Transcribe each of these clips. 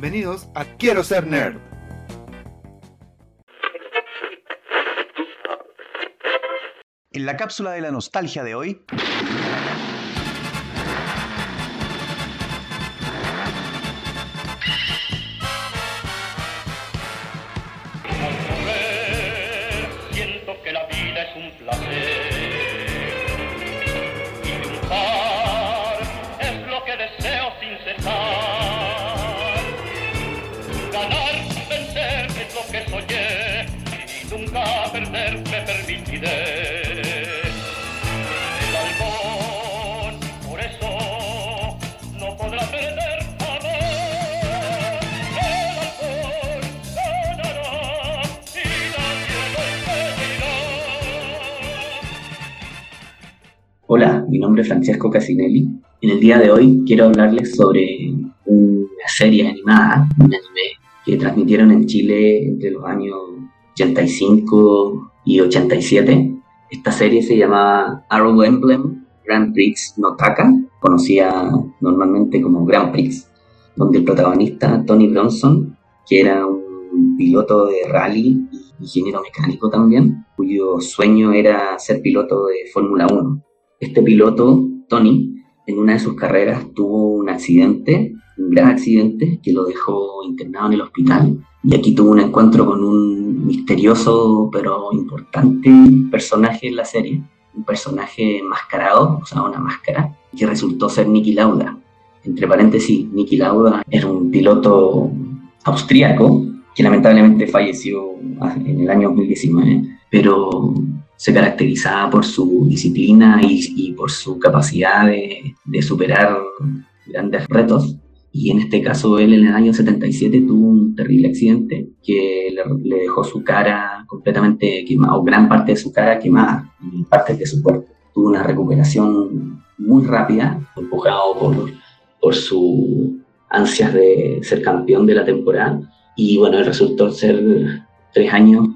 Bienvenidos a Quiero ser nerd. En la cápsula de la nostalgia de hoy. Siento que la vida es un placer Hola, mi nombre es Francesco Casinelli. En el día de hoy quiero hablarles sobre una serie animada, un anime que transmitieron en Chile entre los años 85 y 87. Esta serie se llamaba Arrow Emblem Grand Prix Notaka, conocida normalmente como Grand Prix, donde el protagonista Tony Bronson, que era un piloto de rally y ingeniero mecánico también, cuyo sueño era ser piloto de Fórmula 1 este piloto, Tony, en una de sus carreras tuvo un accidente, un gran accidente, que lo dejó internado en el hospital. Y aquí tuvo un encuentro con un misterioso pero importante personaje en la serie, un personaje enmascarado, usaba una máscara, que resultó ser Niki Lauda. Entre paréntesis, Niki Lauda era un piloto austríaco que lamentablemente falleció en el año 2019, pero se caracterizaba por su disciplina y, y por su capacidad de, de, superar grandes retos. Y en este caso él en el año 77 tuvo un terrible accidente que le, le dejó su cara completamente quemada, o gran parte de su cara quemada y partes de su cuerpo. Tuvo una recuperación muy rápida, empujado por, por sus ansias de ser campeón de la temporada. Y bueno, él resultó ser tres años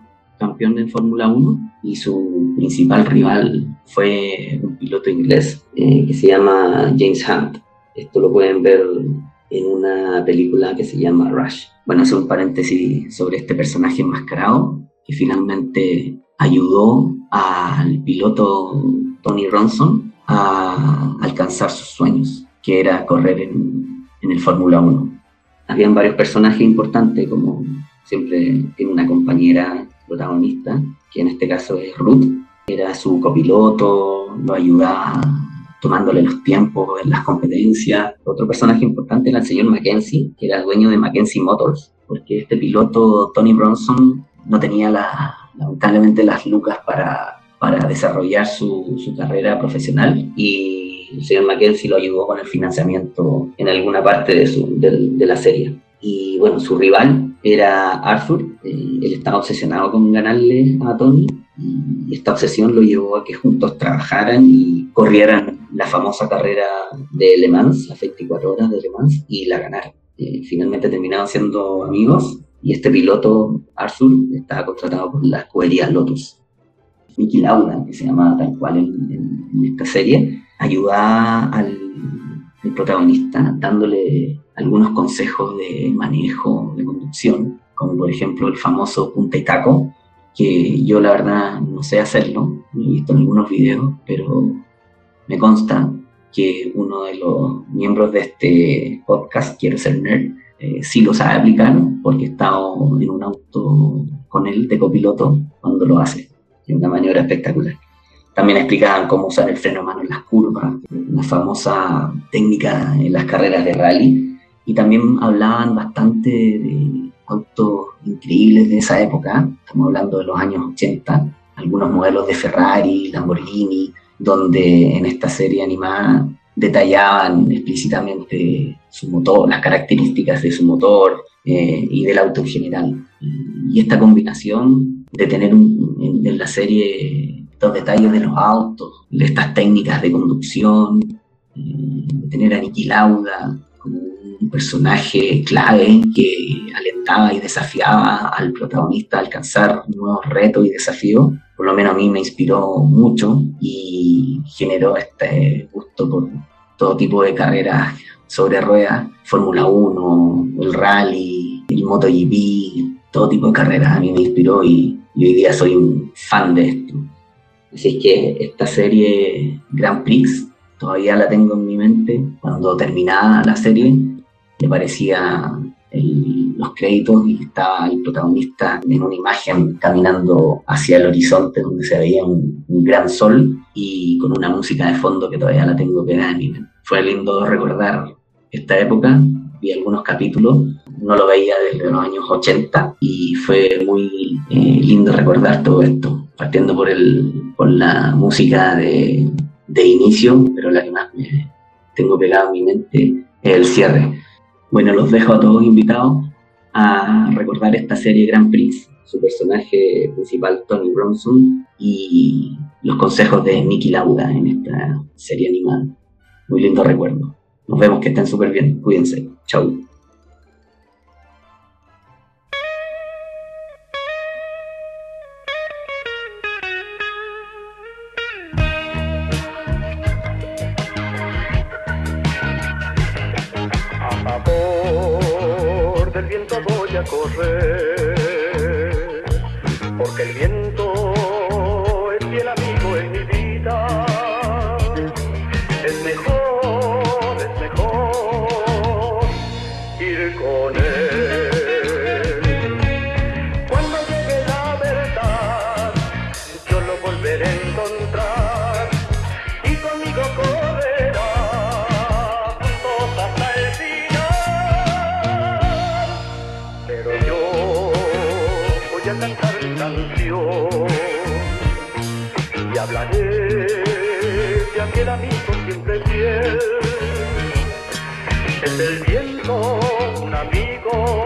en Fórmula 1 y su principal rival fue un piloto inglés eh, que se llama James Hunt. Esto lo pueden ver en una película que se llama Rush. Bueno, es un paréntesis sobre este personaje enmascarado que finalmente ayudó al piloto Tony Ronson a alcanzar sus sueños, que era correr en, en el Fórmula 1. Habían varios personajes importantes, como siempre tiene una compañera protagonista, que en este caso es Ruth, era su copiloto, lo ayudaba tomándole los tiempos en las competencias. Otro personaje importante era el señor Mackenzie, que era dueño de Mackenzie Motors, porque este piloto, Tony Bronson, no tenía la, lamentablemente las lucas para, para desarrollar su, su, carrera profesional y el señor Mackenzie lo ayudó con el financiamiento en alguna parte de, su, de la serie. Y bueno, su rival era Arthur, eh, él estaba obsesionado con ganarle a Tony y esta obsesión lo llevó a que juntos trabajaran y corrieran la famosa carrera de Le Mans, las 24 horas de Le Mans, y la ganaron. Eh, finalmente terminaron siendo amigos y este piloto, Arthur, estaba contratado por la escudería Lotus. Mickey Lauda, que se llamaba tal cual en, en esta serie, ayudaba al, al protagonista dándole algunos consejos de manejo, de conducción, como por ejemplo el famoso punta y taco, que yo la verdad no sé hacerlo, lo he visto en algunos videos, pero me consta que uno de los miembros de este podcast, Quiero ser nerd, eh, sí lo sabe aplicar porque he estado en un auto con él de copiloto cuando lo hace, de una maniobra espectacular. También explicaban cómo usar el freno a mano en las curvas, una famosa técnica en las carreras de rally, y también hablaban bastante de autos increíbles de esa época, estamos hablando de los años 80, algunos modelos de Ferrari, Lamborghini, donde en esta serie animada detallaban explícitamente su motor, las características de su motor eh, y del auto en general. Y esta combinación de tener en, la serie estos detalles de los autos, de estas técnicas de conducción, de tener a Niki Lauda como un personaje clave que alentaba y desafiaba al protagonista a alcanzar nuevos retos y desafíos, por lo menos a mí me inspiró mucho y generó este gusto por todo tipo de carreras sobre ruedas, Fórmula 1, el rally, el MotoGP, todo tipo de carreras a mí me inspiró y, hoy día soy un fan de esto. Así es que esta serie Grand Prix todavía la tengo en mi mente. Cuando terminaba la serie, me parecía los créditos y estaba el protagonista en una imagen caminando hacia el horizonte donde se veía un, gran sol y con una música de fondo que todavía la tengo pegada en mi mente. Fue lindo recordar esta época, vi algunos capítulos, no lo veía desde los años 80 y fue muy eh, lindo recordar todo esto, partiendo por, el, por la música de, de inicio, pero la que más me tengo pegada en mi mente es el cierre. Bueno, los dejo a todos invitados a recordar esta serie Grand Prix, su personaje principal Tony Bronson y los consejos de Nicky Lauda en esta serie animada. Muy lindo recuerdo. Nos vemos, que estén súper bien. Cuídense. Chau. Porque el viento es fiel amigo en mi vida. Voy a cantar canción y hablaré de aquel amigo siempre fiel. Es el viento, un amigo